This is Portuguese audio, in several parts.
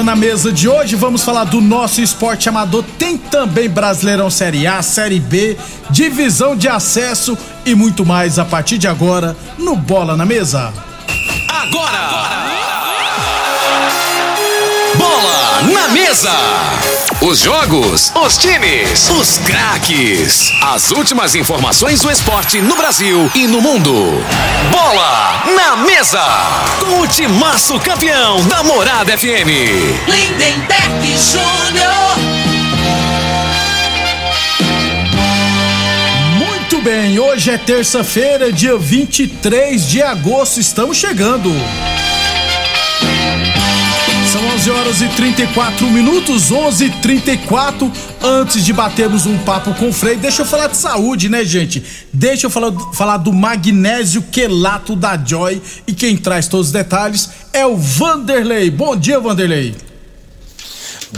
Bola na Mesa de hoje, vamos falar do nosso esporte amador. Tem também Brasileirão Série A, Série B, divisão de acesso e muito mais a partir de agora no Bola na Mesa. Agora! Bola na mesa! Os jogos, os times, os craques. As últimas informações do esporte no Brasil e no mundo. Bola na mesa! Com o timaço campeão da Morada FM. Lindenberg Júnior. Muito bem, hoje é terça-feira, dia 23 de agosto, estamos chegando. São 11 horas e 34 minutos, 11 e 34 Antes de batermos um papo com o Frei, deixa eu falar de saúde, né, gente? Deixa eu falar, falar do magnésio quelato da Joy. E quem traz todos os detalhes é o Vanderlei. Bom dia, Vanderlei.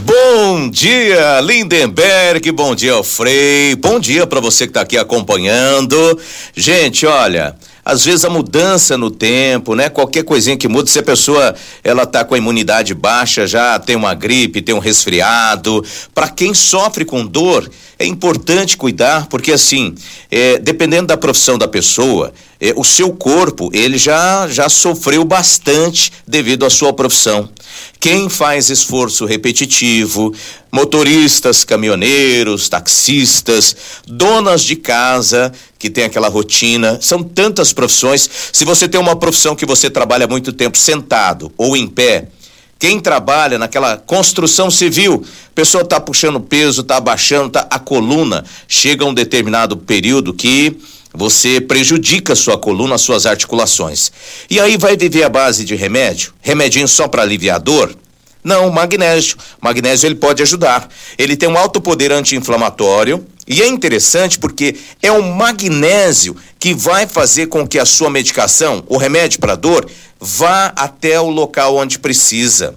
Bom dia, Lindenberg. Bom dia, Frei. Bom dia para você que tá aqui acompanhando. Gente, olha, às vezes a mudança no tempo, né? Qualquer coisinha que muda, se a pessoa ela tá com a imunidade baixa, já tem uma gripe, tem um resfriado, para quem sofre com dor, é importante cuidar, porque assim, é, dependendo da profissão da pessoa, é, o seu corpo, ele já já sofreu bastante devido à sua profissão. Quem faz esforço repetitivo, motoristas, caminhoneiros, taxistas, donas de casa que tem aquela rotina, são tantas profissões. Se você tem uma profissão que você trabalha muito tempo sentado ou em pé, quem trabalha naquela construção civil, a pessoa está puxando peso, está abaixando, tá, a coluna chega um determinado período que você prejudica sua coluna, as suas articulações. E aí vai viver a base de remédio? Remedinho só para aliviar a dor? Não, magnésio. Magnésio ele pode ajudar. Ele tem um alto poder anti-inflamatório e é interessante porque é o magnésio que vai fazer com que a sua medicação, o remédio para dor, vá até o local onde precisa.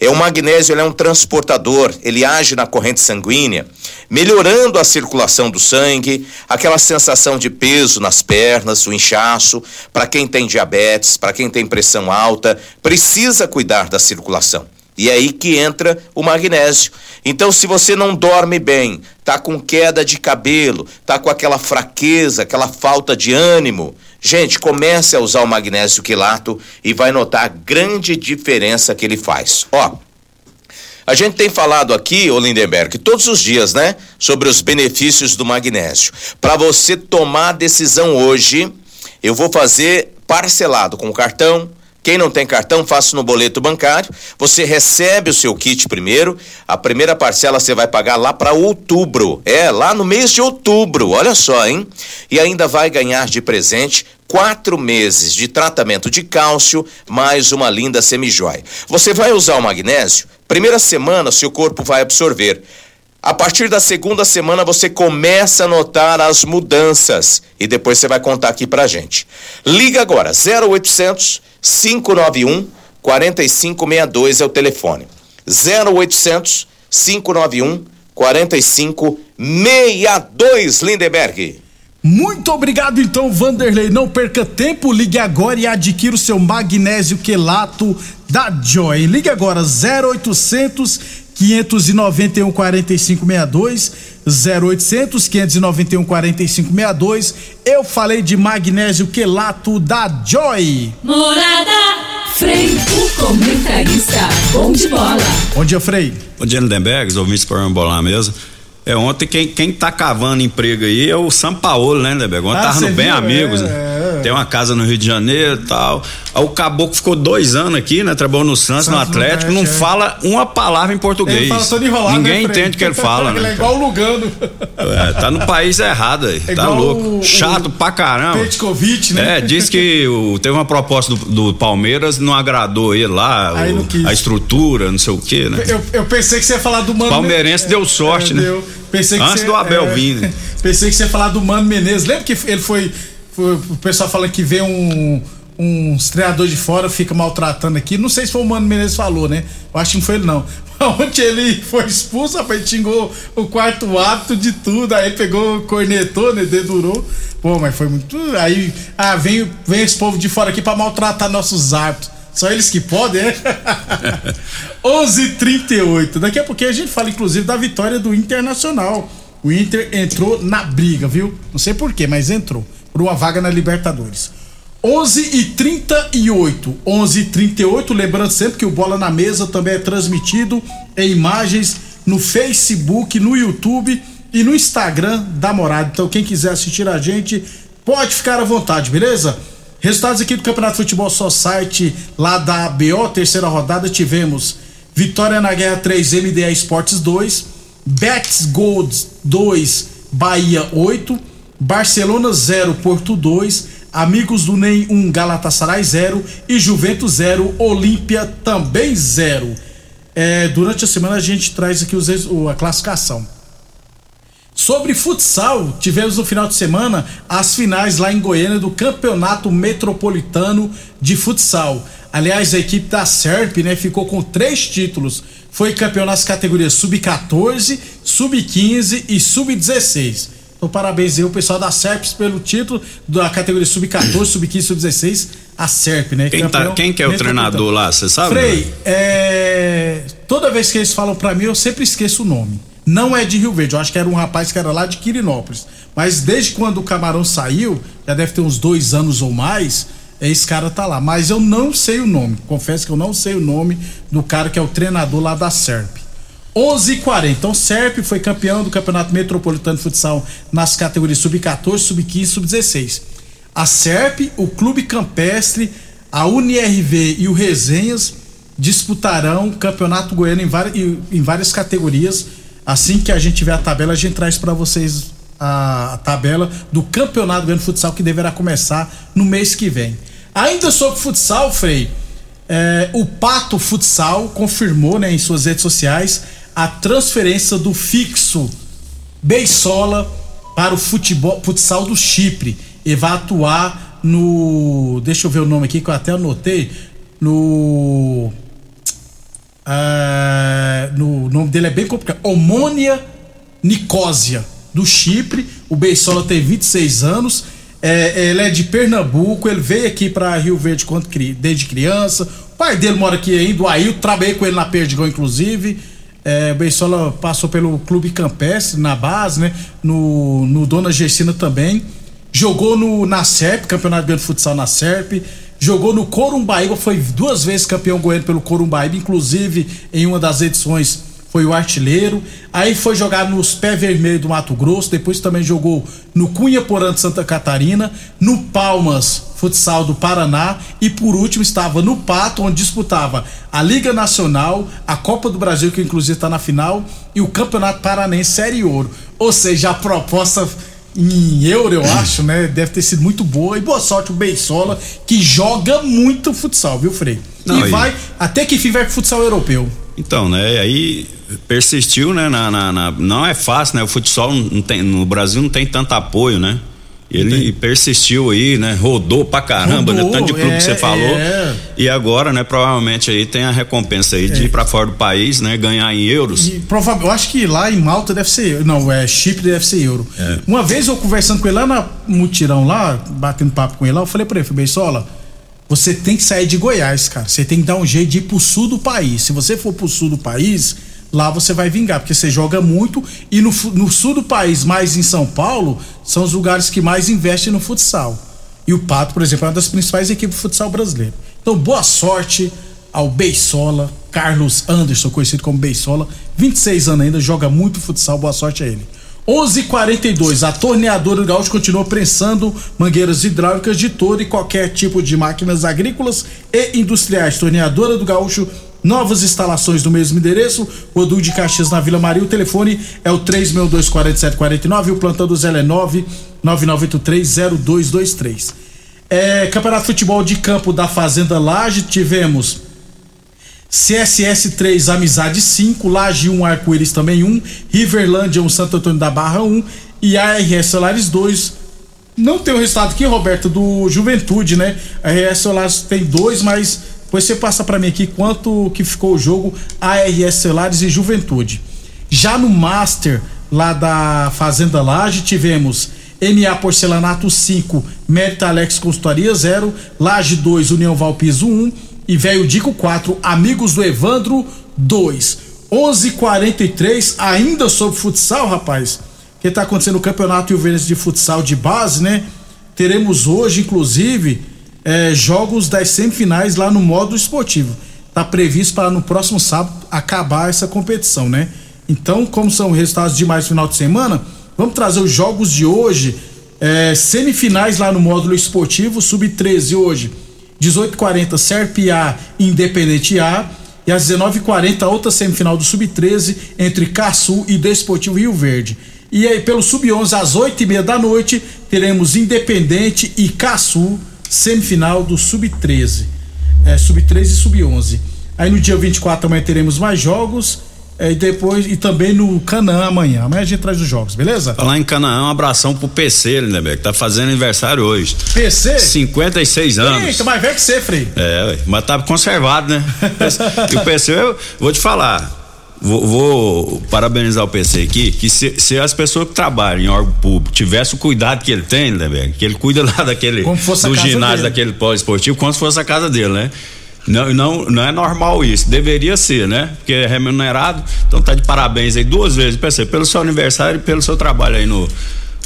É o magnésio, é um transportador, ele age na corrente sanguínea, melhorando a circulação do sangue, aquela sensação de peso nas pernas, o inchaço, para quem tem diabetes, para quem tem pressão alta, precisa cuidar da circulação. E é aí que entra o magnésio. Então, se você não dorme bem, tá com queda de cabelo, tá com aquela fraqueza, aquela falta de ânimo, gente, comece a usar o magnésio quilato e vai notar a grande diferença que ele faz. Ó, a gente tem falado aqui, ô Lindenberg, todos os dias, né, sobre os benefícios do magnésio. Para você tomar a decisão hoje, eu vou fazer parcelado com cartão, quem não tem cartão, faça no boleto bancário. Você recebe o seu kit primeiro. A primeira parcela você vai pagar lá para outubro. É, lá no mês de outubro. Olha só, hein? E ainda vai ganhar de presente quatro meses de tratamento de cálcio, mais uma linda semijoia. Você vai usar o magnésio? Primeira semana, seu corpo vai absorver. A partir da segunda semana você começa a notar as mudanças e depois você vai contar aqui pra gente. Liga agora, 0800 591 4562 é o telefone. 0800 591 4562 Lindenberg. Muito obrigado então, Vanderlei. Não perca tempo, ligue agora e adquira o seu magnésio quelato da Joy. Ligue agora 0800 591 4562 0800 591 4562. Eu falei de magnésio quelato da Joy. Morada Frei, o comentarista bom de bola. Bom dia, Frei. Bom dia, Lindenberg, os ouvintes para bolar mesmo. É, ontem quem, quem tá cavando emprego aí é o São Paulo, né, Lindenberg? Ontem Ah, tava no Bem viu? Amigos, É, né? é. Tem uma casa no Rio de Janeiro e tal. Aí o Caboclo ficou dois anos aqui, né? Trabalhou no Santos, no Santos, no Atlético, não é. fala uma palavra em português. Ele fala enrolado, Ninguém né, entende o que ele fala, Ele é né? igual o Lugano. É, tá no país errado aí, É tá louco. o- Chato o pra caramba. Petkovic, né? É, diz que o- teve uma proposta do, do Palmeiras, não agradou ele lá, Aí o- a estrutura, não sei o quê, né? Eu, eu pensei que você ia falar do Mano Palmeirense deu sorte, né? deu. Pensei que Antes você- do Abel é, né? Pensei que você ia falar do Mano Menezes. Lembra que ele foi. foi o pessoal falando que vem um. Uns treinadores de fora fica maltratando aqui. Não sei se foi o Mano Menezes que falou, né? Eu acho que não foi ele, não. Ontem ele foi expulso, rapaz, xingou o quarto árbitro de tudo. Aí pegou, cornetou, né? Dedurou. Pô, mas foi muito. Aí. Ah, vem, vem esse povo de fora aqui pra maltratar nossos árbitros. Só eles que podem, é? 11:38. Daqui a pouquinho a gente fala, inclusive, da vitória do Internacional. O Inter entrou na briga, viu? Não sei porquê, mas entrou. Por uma vaga na Libertadores. 11 e 38 11 e 38 lembrando sempre que o Bola na Mesa também é transmitido em imagens no Facebook, no YouTube e no Instagram da Morada. Então quem quiser assistir a gente, pode ficar à vontade, beleza? Resultados aqui do Campeonato Futebol Society, lá da BO, terceira rodada, tivemos Vitória na Guerra 3, MDA Esportes 2, Betis Gold 2, Bahia 8, Barcelona 0, Porto 2, Amigos do NEM 1, Galatasaray 0 e Juventus 0, Olímpia também 0. É, durante a semana a gente traz aqui os, a classificação. Sobre futsal, tivemos no final de semana as finais lá em Goiânia do Campeonato Metropolitano de Futsal. Aliás, a equipe da SERP, né, ficou com três títulos. Foi campeão nas categorias Sub-14, Sub-15 e Sub-16. Então, parabéns aí o pessoal da SERP pelo título da categoria Sub-14, Sub-15 Sub-16. A SERP, né? Quem, tá, quem que é o treinador lá, você sabe? Frei, é, toda vez que eles falam pra mim, eu sempre esqueço o nome. Não é de Rio Verde, eu acho que era um rapaz que era lá de Quirinópolis. Mas desde quando o Camarão saiu, já deve ter uns dois anos ou mais, esse cara tá lá. Mas eu não sei o nome, confesso que eu não sei o nome do cara que é o treinador lá da SERP. 11 h 40 Então, SERP foi campeão do Campeonato Metropolitano de Futsal nas categorias Sub-14, Sub-15 e Sub-16. A SERP, o Clube Campestre, a UniRV e o Resenhas disputarão o Campeonato Goiano em várias, em várias categorias. Assim que a gente tiver a tabela, a gente traz para vocês a, tabela do Campeonato Goiano de Futsal que deverá começar no mês que vem. Ainda sobre futsal, Frei, é, o Pato Futsal confirmou né, em suas redes sociais a transferência do fixo Beisola para o futebol, futsal do Chipre. E vai atuar no. Deixa eu ver o nome aqui que eu até anotei. No. Ah, no o nome dele é bem complicado. Omônia Nicósia, do Chipre. O Beisola tem 26 anos. É, ele é de Pernambuco. Ele veio aqui para Rio Verde quando, desde criança. O pai dele mora aqui ainda, o Ailton. Trabalhei com ele na Perdigão, inclusive. É, o Beisola passou pelo Clube Campestre, na base, né? No, no Dona Gersina também. Jogou no, na SERP, Campeonato de Futsal na SERP. Jogou no Corumbaíba, foi duas vezes campeão goiano pelo Corumbaíba, inclusive em uma das edições foi o artilheiro. Aí foi jogar nos Pé Vermelho do Mato Grosso, depois também jogou no Cunha Porã de Santa Catarina, no Palmas Futsal do Paraná e por último estava no Pato, onde disputava a Liga Nacional, a Copa do Brasil, que inclusive está na final, e o Campeonato Paranense Série Ouro. Ou seja, a proposta em euro, eu acho, né? Deve ter sido muito boa. E boa sorte o Beisola, que joga muito futsal, viu, Frei? Não, e e- vai, até que enfim, vai pro futsal europeu. Então, né? Aí persistiu, né? Na, na- na- não é fácil, né? O futsal não tem, no Brasil não tem tanto apoio, né? Ele persistiu aí, né? Rodou pra caramba, né? Rodou, né? Tanto de clube é, que você falou. É. E agora, né? Provavelmente aí tem a recompensa aí é. de ir pra fora do país, né? Ganhar em euros. E, eu acho que lá em Malta deve ser. Não, é Chipre deve ser euro. É. Uma vez eu conversando com ele lá na mutirão lá, batendo papo com ele lá, eu falei pra ele, falei, Beisola, você tem que sair de Goiás, cara. Você tem que dar um jeito de ir pro sul do país. Se você for pro sul do país, lá você vai vingar, porque você joga muito e no, no sul do país, mais em São Paulo, são os lugares que mais investem no futsal. E o Pato, por exemplo, é uma das principais equipes de futsal brasileiro. Então, boa sorte ao Beisola, Carlos Anderson, conhecido como Beisola, 26 anos ainda, joga muito futsal, boa sorte a ele. 11:42 a torneadora do Gaúcho continua prensando mangueiras hidráulicas de todo e qualquer tipo de máquinas agrícolas e industriais. Torneadora do Gaúcho Novas instalações no mesmo endereço, Rodul de Caxias na Vila Maria. O telefone é o 3624749 e o plantão do Zé é 999830223. É, Campeonato de Futebol de Campo da Fazenda Laje, tivemos CSS 3 Amizade 5, Laje 1 Arco-Íris também 1, Riverlândia 1 Santo Antônio da Barra 1 e ARS Solares 2. Não tem o resultado aqui, Roberto, do Juventude, né? A ARS Solares tem dois, mas depois você passa para mim aqui quanto que ficou o jogo ARS Celulares e Juventude. Já no Master, lá da Fazenda Laje, tivemos MA Porcelanato 5, Mérita Alex Consultoria 0, Laje 2, União Valpiso 1 e Velho Dico 4, Amigos do Evandro 2. 11:43 ainda sobre futsal, rapaz. Que tá acontecendo o Campeonato Rio de Futsal de base, né? Teremos hoje, inclusive, é, jogos das semifinais lá no modo esportivo. Tá previsto para no próximo sábado acabar essa competição, né? Então, como são resultados de mais final de semana, vamos trazer os jogos de hoje, é, semifinais lá no módulo esportivo, sub-13 hoje, 18:40 Serp A Independente A e às 19:40 outra semifinal do sub-13 entre Caçu e Desportivo Rio Verde. E aí pelo sub-11 às 8h30 da noite teremos Independente e Caçu semifinal do Sub-13. É, Sub-13 e Sub-11. Aí no dia 24 amanhã teremos mais jogos. É, e depois, e também no Canaã amanhã. Amanhã a gente traz os jogos, beleza? Falar em Canaã, um abração pro PC, Lindeberg, que tá fazendo aniversário hoje. PC? 56 anos. Eita, mais velho que você, Frei. É, mas tá conservado, né? e o PC, eu vou te falar, Vou, vou, parabenizar o PC aqui, que se, se, as pessoas que trabalham em órgão público tivessem o cuidado que ele tem, né, que ele cuida lá daquele do ginásio, dele. daquele pós-esportivo, como se fosse a casa dele, né? Não, não, não é normal isso, deveria ser, né? Porque é remunerado, então tá de parabéns aí duas vezes, PC, pelo seu aniversário e pelo seu trabalho aí no, no,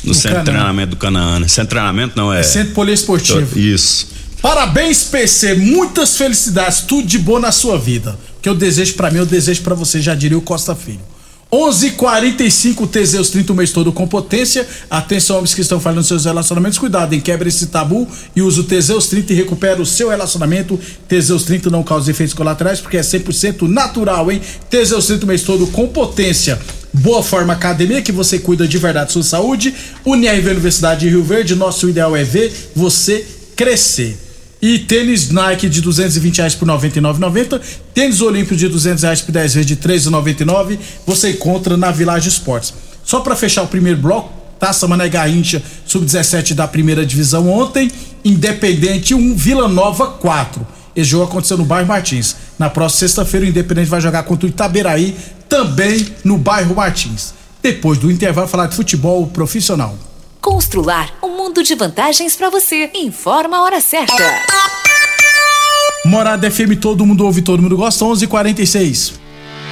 no centro de treinamento do Canaã. Né? Centro de treinamento não é. é centro poliesportivo. Isso. Parabéns, PC, muitas felicidades, tudo de bom na sua vida que eu desejo para mim, eu desejo para você, já diria o Costa Filho. 11:45 Teseus 30 o mês todo com potência. Atenção homens que estão falando seus relacionamentos, cuidado, em quebra esse tabu e use o Teseus 30 e recupera o seu relacionamento. Teseus 30 não causa efeitos colaterais porque é 100% natural, hein? Teseus 30 o mês todo com potência. Boa Forma Academia, que você cuida de verdade sua saúde. Unirv Universidade de Rio Verde, nosso ideal é ver você crescer. E tênis Nike de 220 reais por 99,90. Tênis Olímpio de 200 reais por 10 vezes de 13,99. Você encontra na Village Esportes. Só para fechar o primeiro bloco, Taça Mané Garrincha, sub-17 da primeira divisão ontem. Independente 1, Vila Nova 4. Esse jogo aconteceu no bairro Martins. Na próxima sexta-feira, o Independente vai jogar contra o Itaberaí, também no bairro Martins. Depois do intervalo, falar de futebol profissional. Constrular um mundo de vantagens para você. Informa a hora certa. Morada FM, todo mundo ouve, todo mundo gosta. 11:46.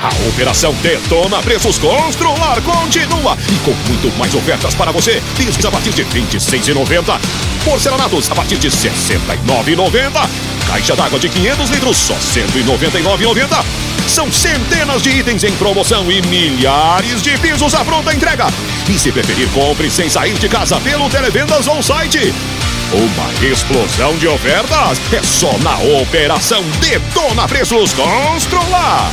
A operação Detona Preços Constrular continua e com muito mais ofertas para você. Discos a partir de R$ 26,90. Porcelanatos a partir de R$ 69,90. Caixa d'água de 500 litros só R$ 199,90. São centenas de itens em promoção e milhares de pisos à pronta entrega. E se preferir, compre sem sair de casa pelo Televendas ou site. Uma explosão de ofertas é só na Operação Detona Preços Constrular.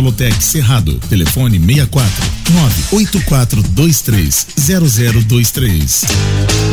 Solotec Cerrado. Telefone 64 98423 0023.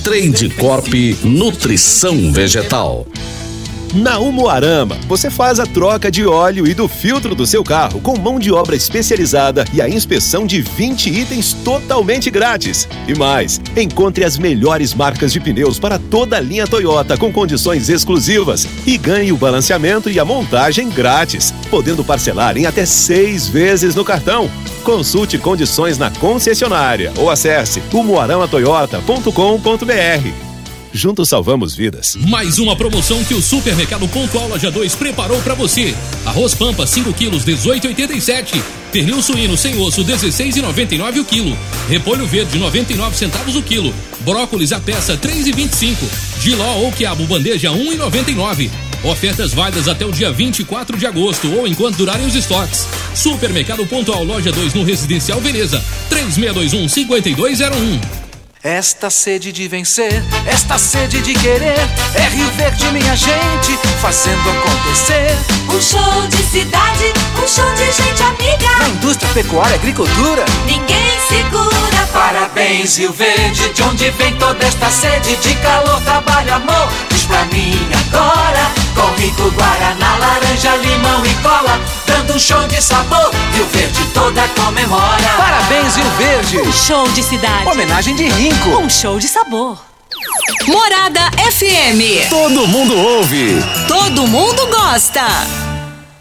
Trade Corp Nutrição Vegetal. Na Umuarama, você faz a troca de óleo e do filtro do seu carro com mão de obra especializada e a inspeção de 20 itens totalmente grátis. E mais, encontre as melhores marcas de pneus para toda a linha Toyota com condições exclusivas e ganhe o balanceamento e a montagem grátis, podendo parcelar em até seis vezes no cartão. Consulte condições na concessionária ou acesse umuaramatoyota.com.br. Juntos salvamos vidas. Mais uma promoção que o Supermercado Pontual Loja 2 preparou para você. Arroz Pampa 5 quilos 18,87. Pernil suíno sem osso 16,99 o quilo. Repolho verde 99 centavos o quilo. Brócolis a peça 3,25. Giló ou quiabo bandeja 1,99. Ofertas válidas até o dia 24 de agosto ou enquanto durarem os estoques. Supermercado Pontual Loja 2 no Residencial Veneza 3621 5201. Esta sede de vencer, esta sede de querer, é Rio Verde, minha gente, fazendo acontecer. Um show de cidade, um show de gente amiga. Na indústria, pecuária, agricultura, ninguém segura. Parabéns, Rio Verde, de onde vem toda esta sede de calor, trabalho, amor. Diz pra mim agora, com rico guaraná, laranja, limão e cola, dando um show de sabor. Rio Verde toda comemora. Parabéns, Rio Verde. Um show de cidade. Homenagem de Rinco. Um show de sabor. Morada FM. Todo mundo ouve. Todo mundo gosta.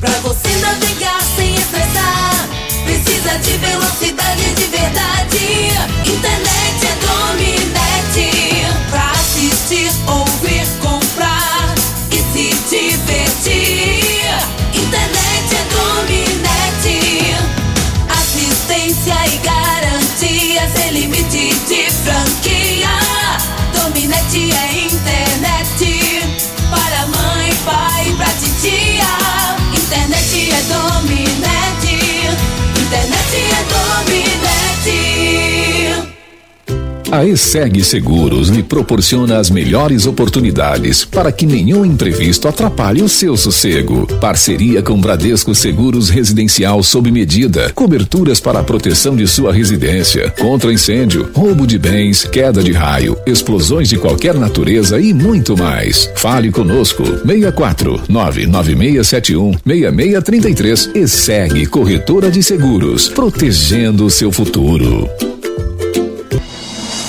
Pra você navegar sem estressar, precisa de velocidade de verdade. todo. A ESEG Seguros lhe proporciona as melhores oportunidades para que nenhum imprevisto atrapalhe o seu sossego. Parceria com Bradesco Seguros Residencial sob medida. Coberturas para a proteção de sua residência. Contra incêndio, roubo de bens, queda de raio, explosões de qualquer natureza e muito mais. Fale conosco. 64 99671 6633. ESEG Corretora de Seguros. Protegendo o seu futuro.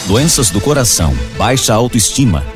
Doenças do coração, baixa autoestima,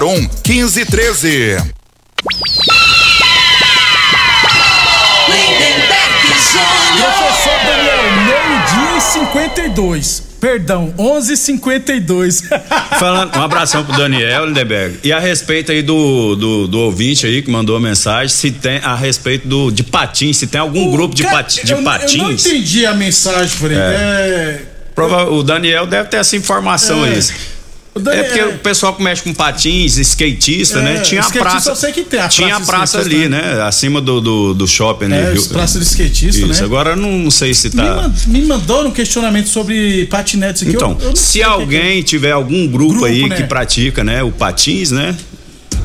1513. Professor Daniel, meio-dia e 52. Perdão, 11:52. Falando, um abração pro Daniel Lindeberg. E a respeito aí do, do, do ouvinte aí que mandou a mensagem, se tem a respeito do, de patins, se tem algum grupo de, pati, de eu, patins. Eu não entendi a mensagem, Frei. É. É. Prova- o Daniel deve ter essa informação É. aí. Daniel- é porque o pessoal que mexe com patins, skatista, É, né? Tinha a praça. eu sei que tem, a tinha praça a praça ali, né? Acima do, do, do shopping, né? É, os praças de skatista, Isso, né? agora eu não, não sei se tá. me mandou um questionamento sobre patinetes aqui. Então, eu, eu se sei o que alguém tiver algum grupo, Grupo, aí né? que pratica, né, o patins, né?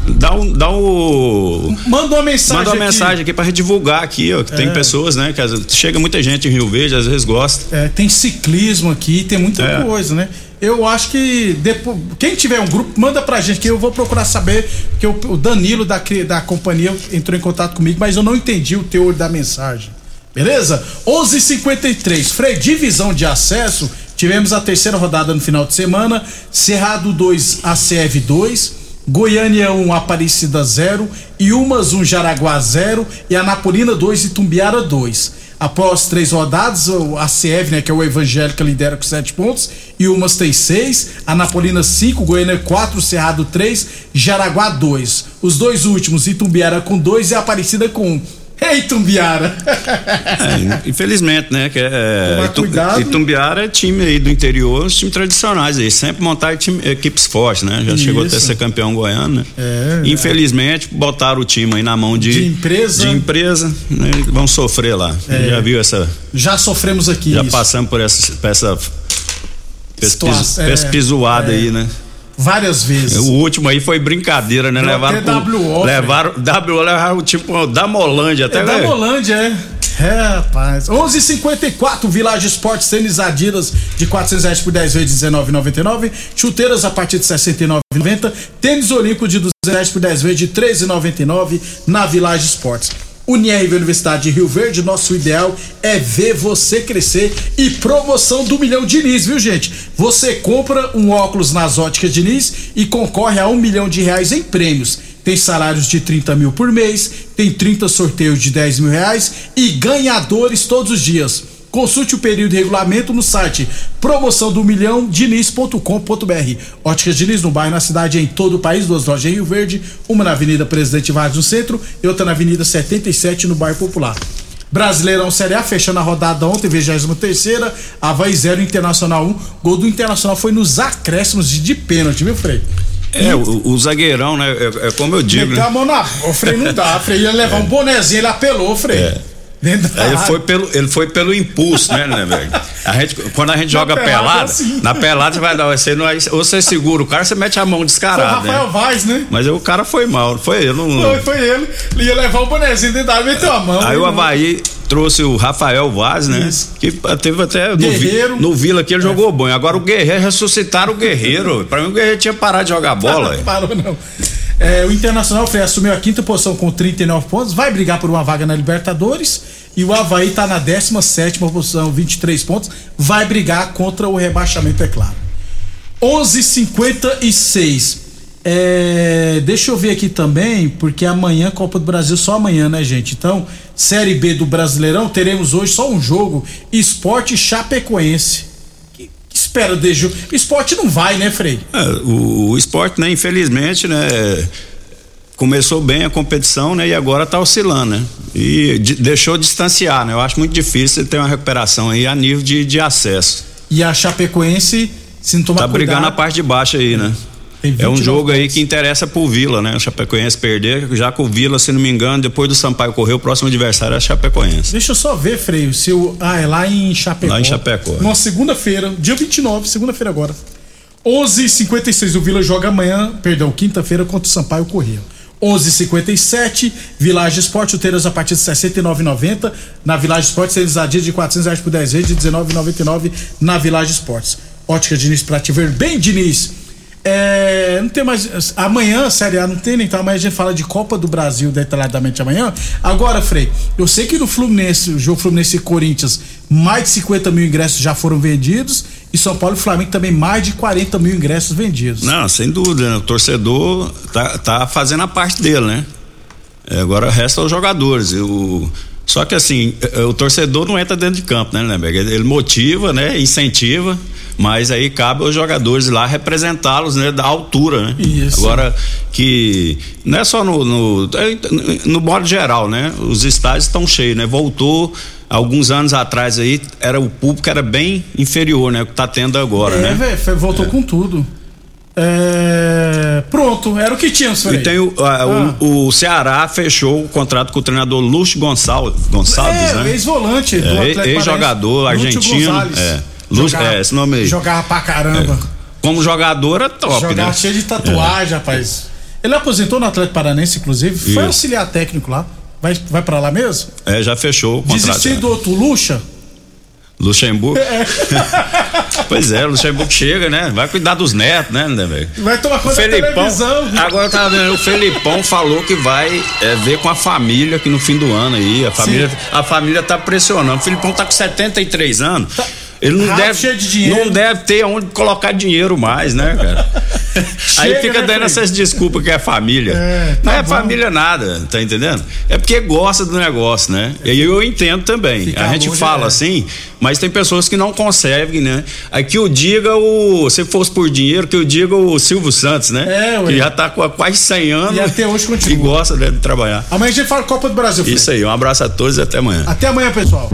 Dá um, dá um Manda uma mensagem. Manda uma aqui. mensagem aqui pra gente divulgar aqui, ó, que tem É. pessoas, né, que às chega muita gente em Rio Verde, às vezes gosta. É, tem ciclismo aqui, tem muita É. coisa, né? Eu acho que depois, quem tiver um grupo, manda pra gente que eu vou procurar saber, que o, Danilo da, da companhia entrou em contato comigo, mas eu não entendi o teor da mensagem. Beleza? 11:53. Frei, divisão de acesso. Tivemos a terceira rodada no final de semana. Cerrado 2, ACF 2. Goiânia 1, Aparecida 0. Iumas 1, Jaraguá 0. E Anapolina 2, Itumbiara 2. Após três rodadas, o ACF, né, que é o Evangélica, lidera com 7 pontos. E umas tem 6. Anapolina 5, Goiânia 4, Cerrado 3, Jaraguá 2. Os dois últimos, Itumbiara com 2 e Aparecida com 1. Ei, Itumbiara! É, infelizmente, né? Que é, Tomar Itum- cuidado. Itumbiara é time aí do interior, os times tradicionais aí, sempre montar time- equipes fortes, né? Já chegou até Isso. ser campeão goiano, né? É, Infelizmente, botaram o time aí na mão de, De empresa. De empresa, né? Vão sofrer lá. É. Já viu essa. Já sofremos aqui. Já isso. passamos por essa, por essa, Situação, é, é. aí, né? Várias vezes. O último aí foi brincadeira, né? Levaram. até pro- WO, levaram, WO levaram tipo da Molândia até É da né? Molândia, é. É, rapaz. 11:54 Village Esportes, tênis Adidas de 400 reais por 10 vezes 19,99. Chuteiras a partir de 69,90. Tênis Olímpico de 200 reais por 10 vezes de 13,99 na Village Esportes. Unirv Universidade de Rio Verde, nosso ideal é ver você crescer e promoção do Milhão Diniz, viu gente? Você compra um óculos nas óticas Diniz e concorre a um milhão de reais em prêmios. Tem salários de 30 mil por mês, tem 30 sorteios de 10 mil reais e ganhadores todos os dias. Consulte o período e regulamento no site promoção do milhão diniz.com.br. Óticas Diniz no bairro, na cidade e em todo o país, duas lojas em Rio Verde, uma na Avenida Presidente Vargas no centro e outra na Avenida 77 no bairro Popular. Brasileirão Série A fechando a rodada ontem, 23 Havaí 0, Internacional 1. Gol do Internacional foi nos acréscimos de, de pênalti, viu, Frei? É, o, o zagueirão, né? É, é como eu digo. Meteu Né? a mão na. O Frei não dá, Frei ia levar um bonezinho, ele apelou, Frei. É. Dentro da ele foi pelo, ele foi pelo impulso, né, né, velho? A gente, quando a gente joga pelada é pelada, assim. na pelada você vai dar, você não, ou você segura o cara, você mete a mão Foi o descarada, Rafael né? Vaz, né? Mas o cara foi mal, foi ele. Não, Foi, foi ele. Ele ia levar o bonezinho dentro da área, meteu a mão. Aí o Ele- Havaí trouxe o Rafael Vaz, né? Que teve até no, Guerreiro. no Vila que ele jogou bom. Agora o Guerreiro ressuscitaram o Guerreiro. Pra mim o Guerreiro tinha parado de jogar bola. Não parou, não. É, o Internacional Frei, assumiu a quinta posição com 39 pontos, vai brigar por uma vaga na Libertadores. E o Havaí tá na 17 posição, 23 pontos. Vai brigar contra o rebaixamento, é claro. 11:56. É, deixa eu ver aqui também, porque amanhã Copa do Brasil só amanhã, né, gente? Então, Série B do Brasileirão, teremos hoje só um jogo: Esporte Chapecoense. Espera, Dejo. Esporte não vai, né, Frei? É, o, o esporte, né, infelizmente, né, começou bem a competição, né, e agora tá oscilando, né? E de, deixou distanciar, né? Eu acho muito difícil ter uma recuperação aí a nível de, de acesso. E a Chapecoense, se não tomar Tá brigando cuidado, na parte de baixo aí, né? É um 29 jogo aí que interessa pro Vila, né? O Chapecoense perder, já que o Vila, se não me engano, depois do Sampaio correr, o próximo adversário é a Chapecoense. Deixa eu só ver, Freio, se o. Ah, é lá em Chapecó. Lá em Chapecó. Numa segunda-feira, dia 29, segunda-feira agora. 11:56 o Vila joga amanhã, perdão, quinta-feira contra o Sampaio Corrêa. 11:57 Village Esporte, chuteiras a partir de 69,90 na Village Esportes, eles a dia de 400 reais por 10 vezes de 19,99 na Village Esportes. Ótica Diniz pra te ver bem, Diniz. É, não tem mais. Amanhã, Série A não tem, então amanhã a gente fala de Copa do Brasil detalhadamente amanhã. Agora, Frei, eu sei que no Fluminense, o jogo Fluminense e Corinthians, mais de 50 mil ingressos já foram vendidos. E São Paulo e Flamengo também mais de 40 mil ingressos vendidos. Não, sem dúvida, né? O torcedor tá, tá fazendo a parte dele, né? É, agora resta os jogadores. O, só que assim, é, o torcedor não entra dentro de campo, né, Lemberg? Ele motiva, né? Incentiva, mas aí cabe aos jogadores lá representá-los, né? Da altura, né? Isso. Agora que não é só no, no, no modo geral, né? Os estádios estão cheios, né? Voltou alguns anos atrás aí, era o público era bem inferior, né? O que tá tendo agora, é, né? velho, voltou com tudo. É, pronto, era o que Frei. E tem o, a- Ah. o, o Ceará fechou o contrato com o treinador Lúcio Gonçalves, Gonçalves É, né? ex-volante do É, Atlético ex-jogador Lúcio argentino. Gonzalez. É, Lúcio, Jogava- é, esse nome aí. Jogava pra caramba. Como jogador é top, Jogava né? cheio de tatuagem, rapaz. Ele aposentou no Atlético Paranense, inclusive. Foi Isso. auxiliar técnico lá. Vai, vai pra lá mesmo? É, já fechou o contrato. Desistir do outro Lucha? Luxemburgo. É. pois é, o Luxemburgo chega, né? Vai cuidar dos netos, né, né, velho? Vai tomar O conta Felipão, televisão. agora tá vendo, o Felipão falou que vai é, ver com a família que no fim do ano aí, a família, a família tá pressionando. O Felipão tá com 73 anos. Ele não deve, cheio de dinheiro. não deve ter onde colocar dinheiro mais, né, cara? Aí Chega, fica né, dando Fred? essas desculpas que é família. É, tá não é bom. família nada, tá entendendo? É porque gosta do negócio, né? E aí eu entendo também. Ficar a gente fala é. assim, mas tem pessoas que não conseguem, né? Aí que o diga o. Se fosse por dinheiro, que eu diga o Silvio Santos, né? É, ué. Que já tá com quase 100 anos. E até hoje continua. E gosta né, de trabalhar. Amanhã a gente fala Copa do Brasil. Frei. Isso aí, um abraço a todos e até amanhã. Até amanhã, pessoal.